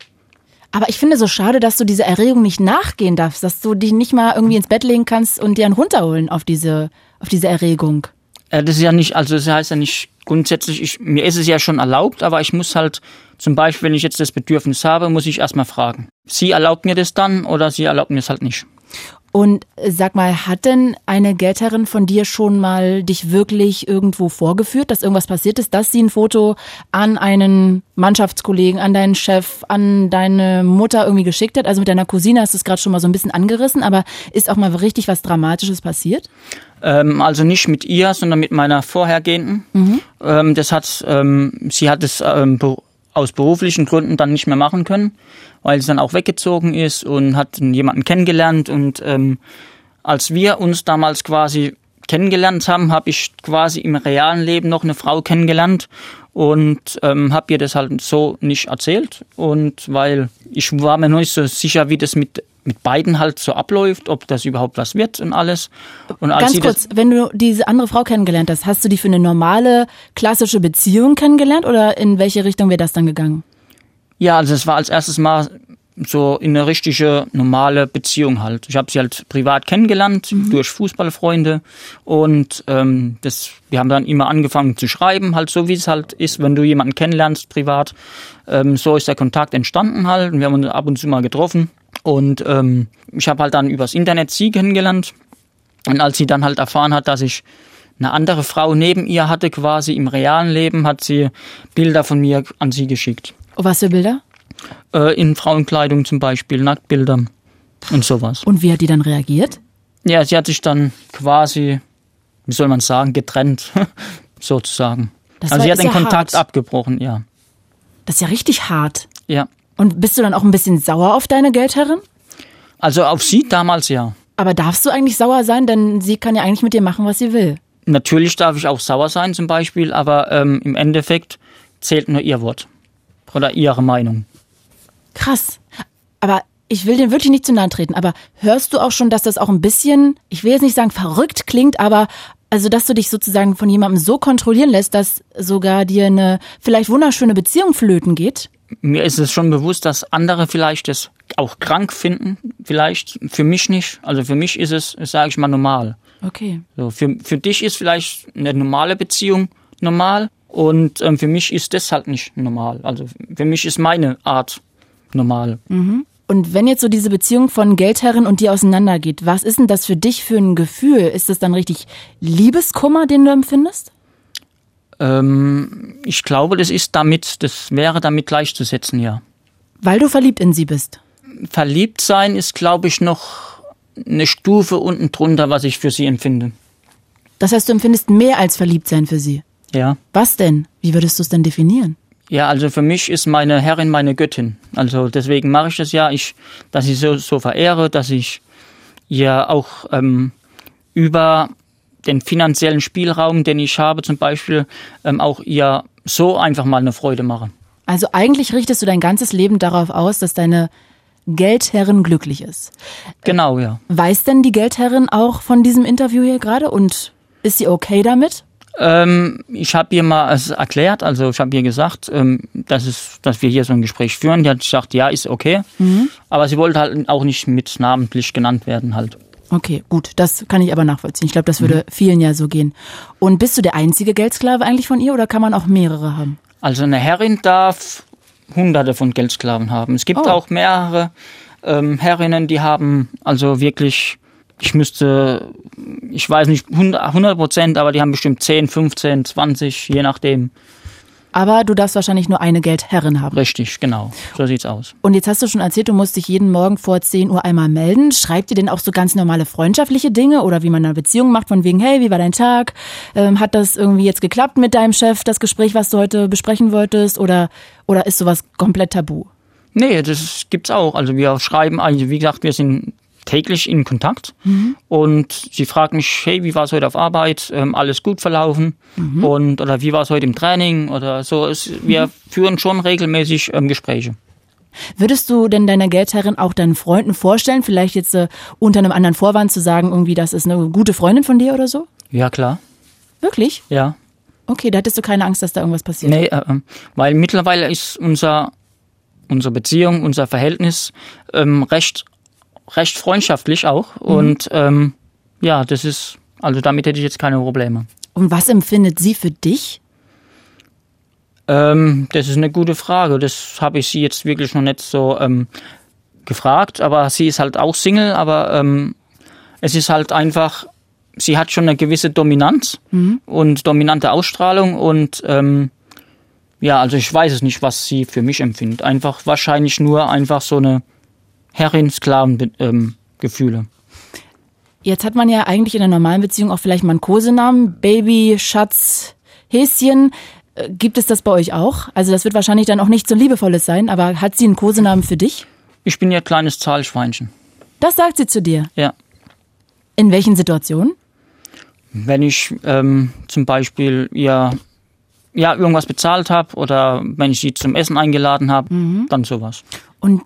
Aber ich finde so schade, dass du dieser Erregung nicht nachgehen darfst, dass du dich nicht mal irgendwie ins Bett legen kannst und dir einen runterholen auf diese, auf diese Erregung. Äh, das ist ja nicht, also das heißt ja nicht grundsätzlich, ich, mir ist es ja schon erlaubt, aber ich muss halt, zum Beispiel, wenn ich jetzt das Bedürfnis habe, muss ich erstmal fragen. Sie erlaubt mir das dann oder sie erlaubt mir es halt nicht. Und äh, sag mal, hat denn eine Geldherrin von dir schon mal dich wirklich irgendwo vorgeführt, dass irgendwas passiert ist, dass sie ein Foto an einen Mannschaftskollegen, an deinen Chef, an deine Mutter irgendwie geschickt hat? Also mit deiner Cousine hast du es gerade schon mal so ein bisschen angerissen, aber ist auch mal richtig was Dramatisches passiert? Ähm, also nicht mit ihr, sondern mit meiner vorhergehenden. Ähm, das hat, ähm, sie hat es ähm, aus beruflichen Gründen dann nicht mehr machen können, weil sie dann auch weggezogen ist und hat jemanden kennengelernt. Und ähm, als wir uns damals quasi kennengelernt haben, habe ich quasi im realen Leben noch eine Frau kennengelernt und ähm, habe ihr das halt so nicht erzählt. Und weil ich war mir noch nicht so sicher, wie das mit mit beiden halt so abläuft, ob das überhaupt was wird und alles. Und Ganz kurz, wenn du diese andere Frau kennengelernt hast, hast du die für eine normale, klassische Beziehung kennengelernt oder in welche Richtung wäre das dann gegangen? Ja, also es war als erstes Mal so in eine richtige normale Beziehung halt. Ich habe sie halt privat kennengelernt durch Fußballfreunde und ähm, das, wir haben dann immer angefangen zu schreiben, halt so wie es halt ist, wenn du jemanden kennenlernst privat. Ähm, so ist der Kontakt entstanden halt und wir haben uns ab und zu mal getroffen und ähm, ich habe halt dann übers Internet sie kennengelernt und als sie dann halt erfahren hat, dass ich eine andere Frau neben ihr hatte, quasi im realen Leben, hat sie Bilder von mir an sie geschickt was für Bilder? äh, in Frauenkleidung zum Beispiel, Nacktbilder und sowas. Und wie hat die dann reagiert? Ja, sie hat sich dann quasi, wie soll man sagen, getrennt, sozusagen. Das also sie hat den Kontakt hart. abgebrochen, ja. Das ist ja richtig hart. Ja. Und bist du dann auch ein bisschen sauer auf deine Geldherrin? Also auf sie damals ja. Aber darfst du eigentlich sauer sein, denn sie kann ja eigentlich mit dir machen, was sie will. Natürlich darf ich auch sauer sein zum Beispiel, aber ähm, im Endeffekt zählt nur ihr Wort. Oder ihre Meinung. Krass. Aber ich will dir wirklich nicht zu nahe treten, aber hörst du auch schon, dass das auch ein bisschen, ich will jetzt nicht sagen verrückt klingt, aber also dass du dich sozusagen von jemandem so kontrollieren lässt, dass sogar dir eine vielleicht wunderschöne Beziehung flöten geht? Mir ist es schon bewusst, dass andere vielleicht das auch krank finden, vielleicht. Für mich nicht. Also für mich ist es, sage ich mal, normal. Okay. So, für, für dich ist vielleicht eine normale Beziehung normal und ähm, für mich ist das halt nicht normal. Also für mich ist meine Art normal. Und wenn jetzt so diese Beziehung von Geldherrin und dir auseinandergeht, was ist denn das für dich für ein Gefühl? Ist das dann richtig Liebeskummer, den du empfindest? Ähm, ich glaube, das ist damit, das wäre damit gleichzusetzen, ja. Weil du verliebt in sie bist. Verliebt sein ist, glaube ich, noch eine Stufe unten drunter, was ich für sie empfinde. Das heißt, du empfindest mehr als verliebt sein für sie. Ja. Was denn? Wie würdest du es denn definieren? Ja, also für mich ist meine Herrin meine Göttin. Also deswegen mache ich das ja, ich, dass ich so, so verehre, dass ich ihr auch ähm, über den finanziellen Spielraum, den ich habe, zum Beispiel, ähm, auch ihr so einfach mal eine Freude mache. Also eigentlich richtest du dein ganzes Leben darauf aus, dass deine Geldherrin glücklich ist. Genau, ja. Weiß denn die Geldherrin auch von diesem Interview hier gerade und ist sie okay damit? Ähm, ich habe ihr mal es erklärt, also ich habe ihr gesagt, ähm, dass, es, dass wir hier so ein Gespräch führen. Die hat gesagt, ja, ist okay. Aber sie wollte halt auch nicht mit namentlich genannt werden halt. Okay, gut, das kann ich aber nachvollziehen. Ich glaube, das würde vielen ja so gehen. Und bist du der einzige Geldsklave eigentlich von ihr oder kann man auch mehrere haben? Also eine Herrin darf hunderte von Geldsklaven haben. Es gibt Oh. auch mehrere ähm, Herrinnen, die haben also wirklich, ich müsste, ich weiß nicht 100 Prozent, aber die haben bestimmt 10, 15, 20, je nachdem. Aber du darfst wahrscheinlich nur eine Geldherrin haben. Richtig, genau. So sieht's aus. Und jetzt hast du schon erzählt, du musst dich jeden Morgen vor 10 Uhr einmal melden. Schreibt ihr denn auch so ganz normale freundschaftliche Dinge oder wie man eine Beziehung macht, von wegen, hey, wie war dein Tag? Ähm, hat das irgendwie jetzt geklappt mit deinem Chef, das Gespräch, was du heute besprechen wolltest? Oder, oder ist sowas komplett tabu? Nee, das gibt's auch. Also wir schreiben, also wie gesagt, wir sind täglich in Kontakt und sie fragt mich, hey, wie war es heute auf Arbeit? Ähm, alles gut verlaufen? Und oder wie war es heute im Training? Oder so. Es, wir führen schon regelmäßig ähm, Gespräche. Würdest du denn deiner Geldherrin auch deinen Freunden vorstellen, vielleicht jetzt äh, unter einem anderen Vorwand zu sagen, irgendwie, das ist eine gute Freundin von dir oder so? Ja, klar. Wirklich? Ja. Okay, da hattest du keine Angst, dass da irgendwas passiert. Nee, äh, ähm, weil mittlerweile ist unser, unsere Beziehung, unser Verhältnis ähm, recht, recht freundschaftlich auch. Und ähm, ja, das ist, also damit hätte ich jetzt keine Probleme. Und was empfindet sie für dich? Ähm, das ist eine gute Frage. Das habe ich sie jetzt wirklich noch nicht so ähm, gefragt. Aber sie ist halt auch Single, aber ähm, es ist halt einfach, sie hat schon eine gewisse Dominanz und dominante Ausstrahlung und ähm, ja, also ich weiß es nicht, was sie für mich empfindet. Einfach wahrscheinlich nur einfach so eine Herrin-Sklaven-Gefühle. Jetzt hat man ja eigentlich in einer normalen Beziehung auch vielleicht mal einen Kosenamen. Baby, Schatz, Häschen. Äh, Gibt es das bei euch auch? Also das wird wahrscheinlich dann auch nicht so liebevolles sein, aber hat sie einen Kosenamen für dich? ich bin ihr kleines Zahlschweinchen. Das sagt sie zu dir. Ja. In welchen Situationen? wenn ich ähm, zum Beispiel ihr ja irgendwas bezahlt habe oder wenn ich sie zum Essen eingeladen habe, dann sowas. Und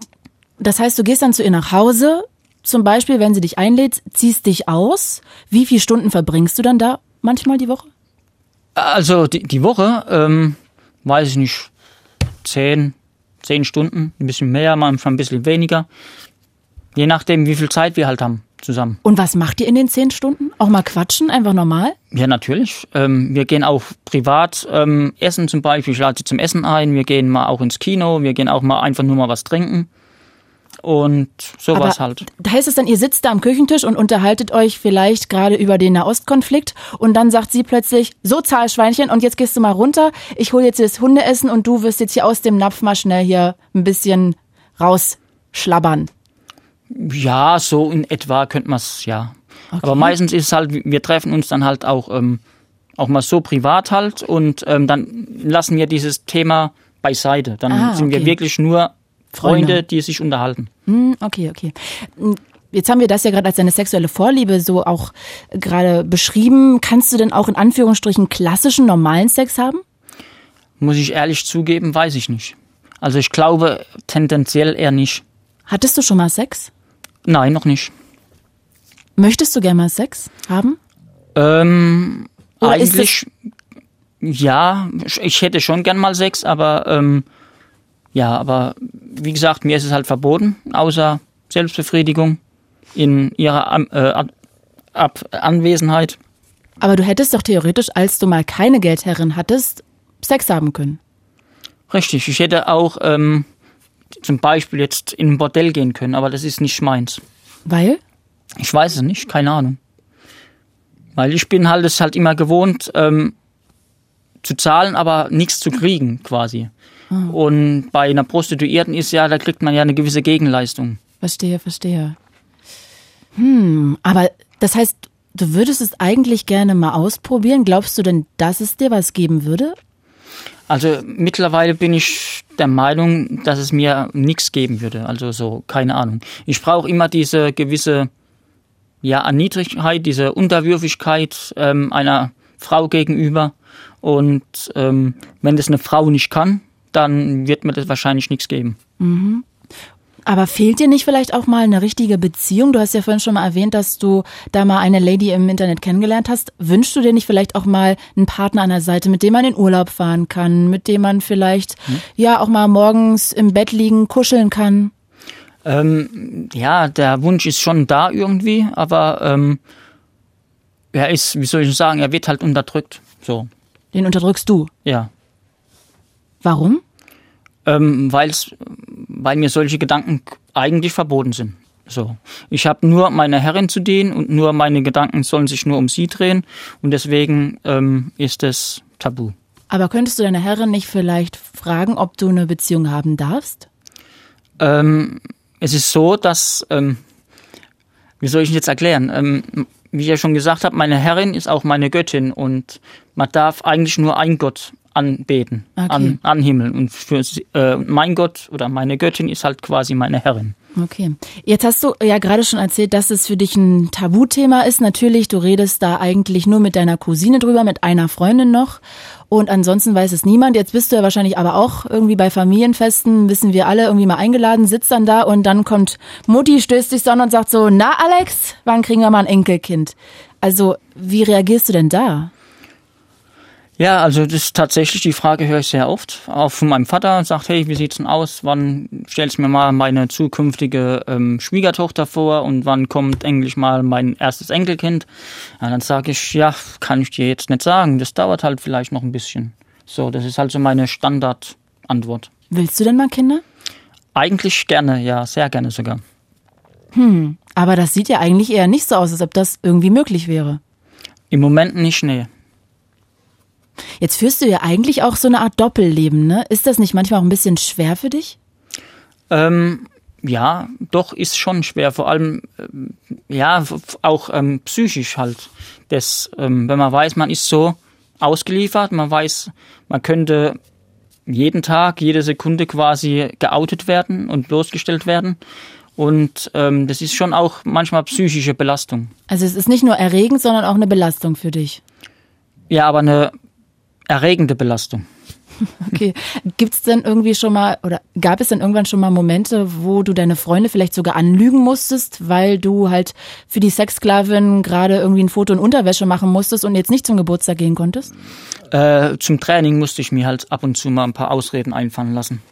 das heißt, du gehst dann zu ihr nach Hause, zum Beispiel, wenn sie dich einlädt, ziehst dich aus. Wie viele Stunden verbringst du dann da manchmal die Woche? Also die, die Woche, ähm, weiß ich nicht, zehn, zehn Stunden, ein bisschen mehr, manchmal ein bisschen weniger. Je nachdem, wie viel Zeit wir halt haben zusammen. Und was macht ihr in den zehn Stunden? Auch mal quatschen, einfach normal? Ja, natürlich. Ähm, wir gehen auch privat ähm, essen zum Beispiel. Ich lade sie zum Essen ein. Wir gehen mal auch ins Kino. Wir gehen auch mal einfach nur mal was trinken. Und sowas Aber halt. Da heißt es dann, ihr sitzt da am Küchentisch und unterhaltet euch vielleicht gerade über den Nahostkonflikt und dann sagt sie plötzlich, so Zahlschweinchen und jetzt gehst du mal runter, ich hole jetzt das Hundeessen und du wirst jetzt hier aus dem Napf mal schnell hier ein bisschen rausschlabbern. Ja, so in etwa könnte man es, ja. Aber meistens ist es halt, wir treffen uns dann halt auch, ähm, auch mal so privat halt und ähm, dann lassen wir dieses Thema beiseite. Dann Ah, sind wir okay. wirklich nur Freunde, Freunde. die sich unterhalten. Hm, okay, okay. Hm, Jetzt haben wir das ja gerade als deine sexuelle Vorliebe so auch gerade beschrieben. Kannst du denn auch in Anführungsstrichen klassischen, normalen Sex haben? Muss ich ehrlich zugeben, weiß ich nicht. Also ich glaube tendenziell eher nicht. Hattest du schon mal Sex? Nein, noch nicht. Möchtest du gerne mal Sex haben? Ähm, Oder eigentlich, ja, ich hätte schon gern mal Sex, aber ähm, ja, aber wie gesagt, mir ist es halt verboten, außer Selbstbefriedigung in ihrer An- äh, Ab Anwesenheit. Aber du hättest doch theoretisch, als du mal keine Geldherrin hattest, Sex haben können. Richtig, ich hätte auch ähm, zum Beispiel jetzt in ein Bordell gehen können, aber das ist nicht meins. Weil? Ich weiß es nicht, keine Ahnung. Weil ich bin halt es halt immer gewohnt, ähm, zu zahlen, aber nichts zu kriegen, quasi. Und bei einer Prostituierten ist ja, da kriegt man ja eine gewisse Gegenleistung. Verstehe, verstehe. Hm, aber das heißt, du würdest es eigentlich gerne mal ausprobieren. Glaubst du denn, dass es dir was geben würde? Also mittlerweile bin ich der Meinung, dass es mir nichts geben würde. Also so, keine Ahnung. Ich brauche immer diese gewisse ja, Erniedrigkeit, diese Unterwürfigkeit ähm, einer Frau gegenüber. Und ähm, wenn das eine Frau nicht kann, dann wird mir das wahrscheinlich nichts geben. Mhm. Aber fehlt dir nicht vielleicht auch mal eine richtige Beziehung? Du hast ja vorhin schon mal erwähnt, dass du da mal eine Lady im Internet kennengelernt hast. Wünschst du dir nicht vielleicht auch mal einen Partner an der Seite, mit dem man in Urlaub fahren kann, mit dem man vielleicht hm? ja auch mal morgens im Bett liegen, kuscheln kann? Ähm, ja, der Wunsch ist schon da irgendwie, aber ähm, er ist, wie soll ich sagen, er wird halt unterdrückt. So. Den unterdrückst du? Ja. Warum? Ähm, weil's, weil mir solche Gedanken eigentlich verboten sind. So. Ich habe nur meine Herrin zu dienen und nur meine Gedanken sollen sich nur um sie drehen und deswegen ähm, ist es tabu. Aber könntest du deine Herrin nicht vielleicht fragen, ob du eine Beziehung haben darfst? Ähm, es ist so, dass, ähm, wie soll ich jetzt erklären? Ähm, wie ich ja schon gesagt habe, meine Herrin ist auch meine Göttin und man darf eigentlich nur einen Gott anbeten, okay. an, anhimmeln. Und für äh, mein Gott oder meine Göttin ist halt quasi meine Herrin. Okay. Jetzt hast du ja gerade schon erzählt, dass es für dich ein Tabuthema ist. Natürlich, du redest da eigentlich nur mit deiner Cousine drüber, mit einer Freundin noch. Und ansonsten weiß es niemand. Jetzt bist du ja wahrscheinlich aber auch irgendwie bei Familienfesten, wissen wir alle, irgendwie mal eingeladen, sitzt dann da und dann kommt Mutti, stößt dich so an und sagt so, na Alex, wann kriegen wir mal ein Enkelkind? Also, wie reagierst du denn da? Ja, also das ist tatsächlich die Frage höre ich sehr oft. Auch von meinem Vater sagt, hey, wie sieht's denn aus? Wann stellst du mir mal meine zukünftige ähm, Schwiegertochter vor und wann kommt endlich mal mein erstes Enkelkind? Ja, dann sage ich, ja, kann ich dir jetzt nicht sagen. Das dauert halt vielleicht noch ein bisschen. So, das ist halt so meine Standardantwort. Willst du denn mal Kinder? Eigentlich gerne, ja, sehr gerne sogar. Hm, aber das sieht ja eigentlich eher nicht so aus, als ob das irgendwie möglich wäre. Im Moment nicht, nee. Jetzt führst du ja eigentlich auch so eine Art Doppelleben, ne? Ist das nicht manchmal auch ein bisschen schwer für dich? Ähm, ja, doch ist schon schwer, vor allem ähm, ja auch ähm, psychisch halt. Das, ähm, wenn man weiß, man ist so ausgeliefert, man weiß, man könnte jeden Tag, jede Sekunde quasi geoutet werden und bloßgestellt werden. Und ähm, das ist schon auch manchmal psychische Belastung. Also es ist nicht nur erregend, sondern auch eine Belastung für dich. Ja, aber eine erregende Belastung. Okay. Gibt es denn irgendwie schon mal oder gab es denn irgendwann schon mal Momente, wo du deine Freunde vielleicht sogar anlügen musstest, weil du halt für die Sexsklavin gerade irgendwie ein Foto in Unterwäsche machen musstest und jetzt nicht zum Geburtstag gehen konntest? Äh, zum Training musste ich mir halt ab und zu mal ein paar Ausreden einfallen lassen.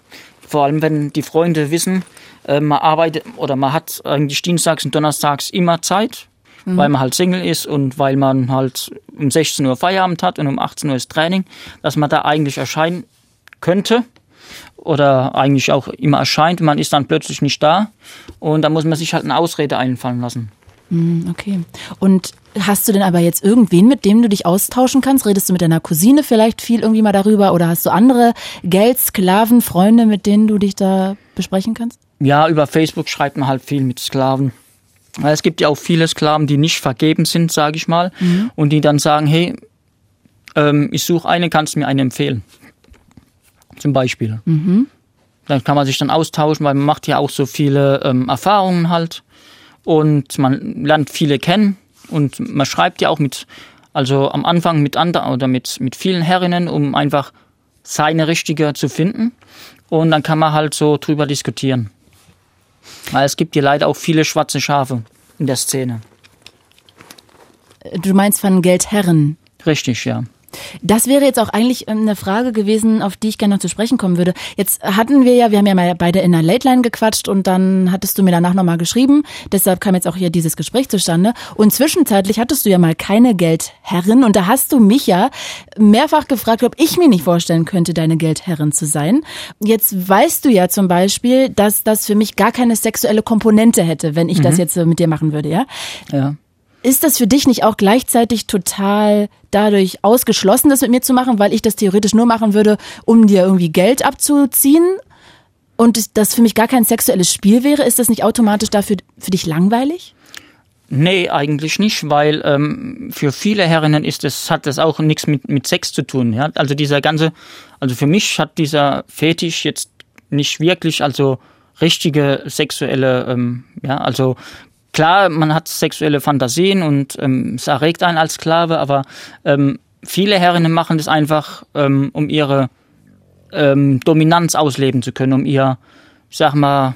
Vor allem, wenn die Freunde wissen, äh, man arbeitet oder man hat eigentlich dienstags und donnerstags immer Zeit mhm. weil man halt Single ist und weil man halt um 16 Uhr Feierabend hat und um 18 Uhr ist Training, dass man da eigentlich erscheinen könnte oder eigentlich auch immer erscheint. Man ist dann plötzlich nicht da und da muss man sich halt eine Ausrede einfallen lassen. Mhm, okay. Und hast du denn aber jetzt irgendwen, mit dem du dich austauschen kannst? Redest du mit deiner Cousine vielleicht viel irgendwie mal darüber oder hast du andere Geldsklaven, Freunde, mit denen du dich da besprechen kannst? Ja, über Facebook schreibt man halt viel mit Sklaven. Es gibt ja auch viele Sklaven, die nicht vergeben sind, sage ich mal, mhm. und die dann sagen, hey, ähm, ich suche eine, kannst du mir eine empfehlen? Zum Beispiel. Mhm. Dann kann man sich dann austauschen, weil man macht ja auch so viele ähm, Erfahrungen halt und man lernt viele kennen und man schreibt ja auch mit, also am Anfang mit anderen oder mit, mit vielen Herrinnen, um einfach seine richtige zu finden und dann kann man halt so drüber diskutieren. Weil es gibt hier leider auch viele schwarze Schafe in der Szene. Du meinst von Geldherren? Richtig, ja. Das wäre jetzt auch eigentlich ähm, eine Frage gewesen, auf die ich gerne noch zu sprechen kommen würde. Jetzt hatten wir ja, wir haben ja mal beide in der Late Line gequatscht und dann hattest du mir danach nochmal geschrieben. Deshalb kam jetzt auch hier dieses Gespräch zustande. Und zwischenzeitlich hattest du ja mal keine Geldherrin und da hast du mich ja mehrfach gefragt, ob ich mir nicht vorstellen könnte, deine Geldherrin zu sein. Jetzt weißt du ja zum Beispiel, dass das für mich gar keine sexuelle Komponente hätte, wenn ich mhm. das jetzt mit dir machen würde, ja? Ja. Ist das für dich nicht auch gleichzeitig total dadurch ausgeschlossen, das mit mir zu machen, weil ich das theoretisch nur machen würde, um dir irgendwie Geld abzuziehen? Und das für mich gar kein sexuelles Spiel wäre, ist das nicht automatisch dafür für dich langweilig? Nee, eigentlich nicht, weil ähm, für viele Herrinnen ist es, hat das auch nichts mit, mit Sex zu tun. Ja? Also dieser ganze, also für mich hat dieser Fetisch jetzt nicht wirklich, also richtige sexuelle, ähm, ja, also klar, man hat sexuelle Fantasien und ähm, es erregt einen als Sklave, aber ähm, viele Herrinnen machen das einfach, ähm, um ihre ähm, Dominanz ausleben zu können, um ihr, ich sag mal,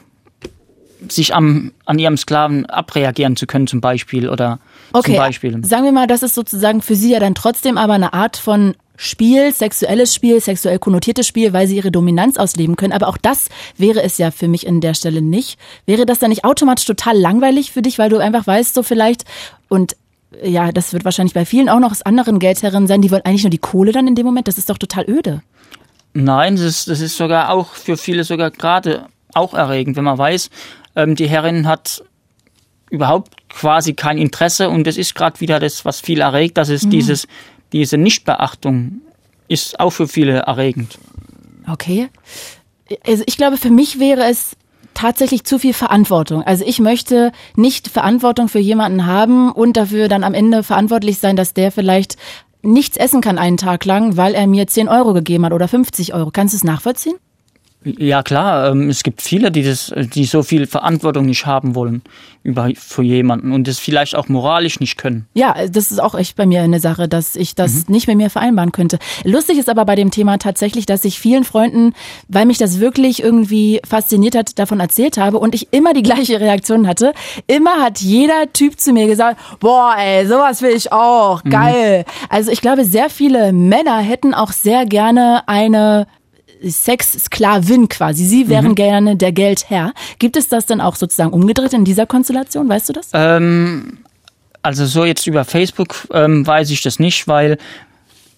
sich am, an ihrem Sklaven abreagieren zu können zum Beispiel oder Okay, zum Beispiel. sagen wir mal, das ist sozusagen für sie ja dann trotzdem aber eine Art von Spiel, sexuelles Spiel, sexuell konnotiertes Spiel, weil sie ihre Dominanz ausleben können. Aber auch das wäre es ja für mich in der Stelle nicht. Wäre das dann nicht automatisch total langweilig für dich, weil du einfach weißt, so vielleicht, und ja, das wird wahrscheinlich bei vielen auch noch aus anderen Geldherren sein, die wollen eigentlich nur die Kohle dann in dem Moment. Das ist doch total öde. Nein, das ist, das ist sogar auch für viele sogar gerade auch erregend, wenn man weiß, ähm, die Herrin hat überhaupt quasi kein Interesse und das ist gerade wieder das, was viel erregt, dass es dieses, diese Nichtbeachtung ist auch für viele erregend. Okay. Also ich glaube, für mich wäre es tatsächlich zu viel Verantwortung. Also ich möchte nicht Verantwortung für jemanden haben und dafür dann am Ende verantwortlich sein, dass der vielleicht nichts essen kann einen Tag lang, weil er mir 10 Euro gegeben hat oder 50 Euro. Kannst du es nachvollziehen? Ja klar, ähm, es gibt viele, die das, die so viel Verantwortung nicht haben wollen über für jemanden und das vielleicht auch moralisch nicht können. Ja, das ist auch echt bei mir eine Sache, dass ich das nicht mit mir vereinbaren könnte. Lustig ist aber bei dem Thema tatsächlich, dass ich vielen Freunden, weil mich das wirklich irgendwie fasziniert hat, davon erzählt habe und ich immer die gleiche Reaktion hatte. Immer hat jeder Typ zu mir gesagt, boah, ey, sowas will ich auch, geil. Also ich glaube, sehr viele Männer hätten auch sehr gerne eine Sexsklavin quasi. Sie wären gerne der Geldherr. Gibt es das dann auch sozusagen umgedreht in dieser Konstellation? Weißt du das? Ähm, also so jetzt über Facebook ähm, weiß ich das nicht, weil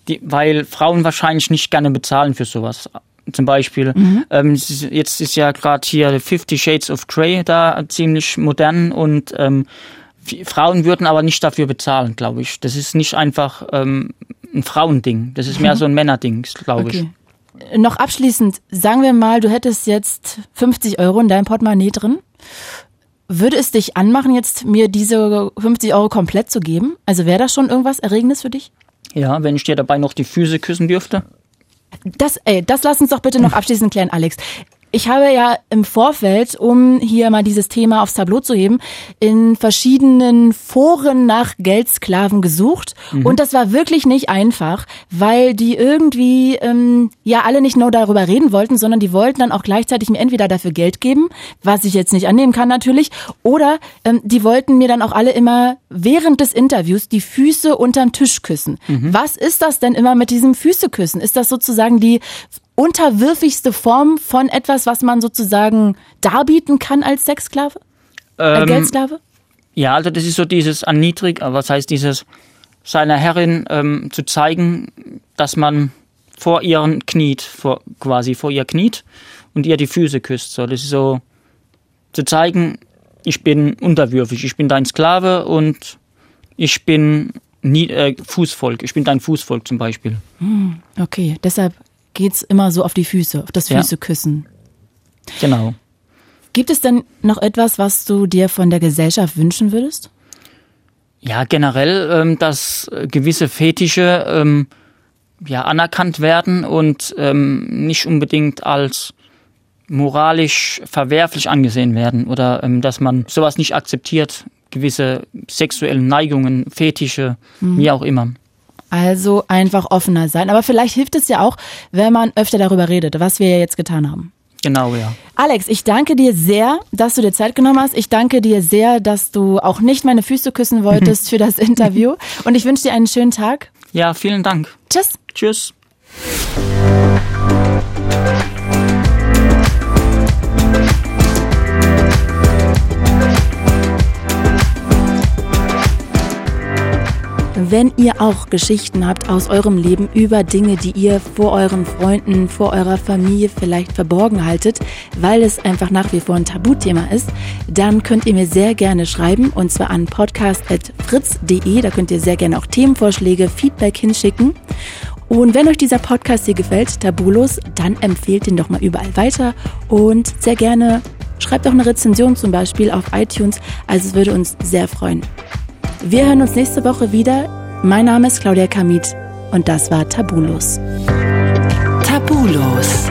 die, weil Frauen wahrscheinlich nicht gerne bezahlen für sowas. Zum Beispiel, ähm, es ist- jetzt ist ja gerade hier Fifty Shades of Grey da ziemlich modern und ähm, Frauen würden aber nicht dafür bezahlen, glaube ich. Das ist nicht einfach ähm, ein Frauending, das ist mehr so ein Männerding, glaube ich. Noch abschließend, sagen wir mal, du hättest jetzt 50 Euro in deinem Portemonnaie drin. Würde es dich anmachen, jetzt mir diese 50 Euro komplett zu geben? Also wäre das schon irgendwas Erregendes für dich? Ja, wenn ich dir dabei noch die Füße küssen dürfte. Das, ey, das lass uns doch bitte noch abschließend klären, Alex. Ich habe ja im Vorfeld, um hier mal dieses Thema aufs Tableau zu heben, in verschiedenen Foren nach Geldsklaven gesucht. Und das war wirklich nicht einfach, weil die irgendwie ähm, ja alle nicht nur darüber reden wollten, sondern die wollten dann auch gleichzeitig mir entweder dafür Geld geben, was ich jetzt nicht annehmen kann natürlich, oder ähm, die wollten mir dann auch alle immer während des Interviews die Füße unterm Tisch küssen. Was ist das denn immer mit diesem Füße küssen? Ist das sozusagen die unterwürfigste Form von etwas, was man sozusagen darbieten kann als Sexsklave? Als Ähm, Geldsklave? Ja, also das ist so dieses erniedrig, aber was heißt dieses seiner Herrin ähm, zu zeigen, dass man vor ihren kniet, vor, quasi vor ihr kniet und ihr die Füße küsst. So, das ist so zu zeigen, ich bin unterwürfig, ich bin dein Sklave und ich bin nie, äh, Fußvolk, ich bin dein Fußvolk zum Beispiel. Okay, deshalb geht's immer so auf die Füße, auf das Ja. Füße küssen. Genau. Gibt es denn noch etwas, was du dir von der Gesellschaft wünschen würdest? Ja, generell, ähm, dass äh, gewisse Fetische ähm, ja, anerkannt werden und ähm, nicht unbedingt als moralisch verwerflich angesehen werden oder ähm, dass man sowas nicht akzeptiert, gewisse sexuellen Neigungen, Fetische, wie auch immer. Also einfach offener sein. Aber vielleicht hilft es ja auch, wenn man öfter darüber redet, was wir ja jetzt getan haben. Genau, ja. Alex, ich danke dir sehr, dass du dir Zeit genommen hast. Ich danke dir sehr, dass du auch nicht meine Füße küssen wolltest für das Interview. Und ich wünsche dir einen schönen Tag. Ja, vielen Dank. Tschüss. Tschüss. Wenn ihr auch Geschichten habt aus eurem Leben über Dinge, die ihr vor euren Freunden, vor eurer Familie vielleicht verborgen haltet, weil es einfach nach wie vor ein Tabuthema ist, dann könnt ihr mir sehr gerne schreiben und zwar an podcast.fritz.de. Da könnt ihr sehr gerne auch Themenvorschläge, Feedback hinschicken. Und wenn euch dieser Podcast hier gefällt, Tabulos, dann empfehlt ihn doch mal überall weiter und sehr gerne Schreibt auch eine Rezension zum Beispiel auf iTunes, also es würde uns sehr freuen. Wir hören uns nächste Woche wieder. Mein Name ist Claudia Kamit und das war Tabulos. Tabulos.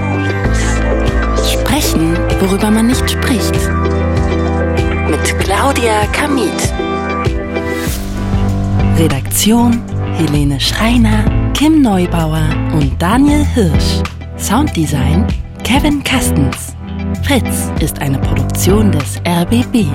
Sprechen, worüber man nicht spricht. Mit Claudia Kamit. Redaktion Helene Schreiner, Kim Neubauer und Daniel Hirsch. Sounddesign Kevin Kastens. Fritz ist eine Produktion des RBB.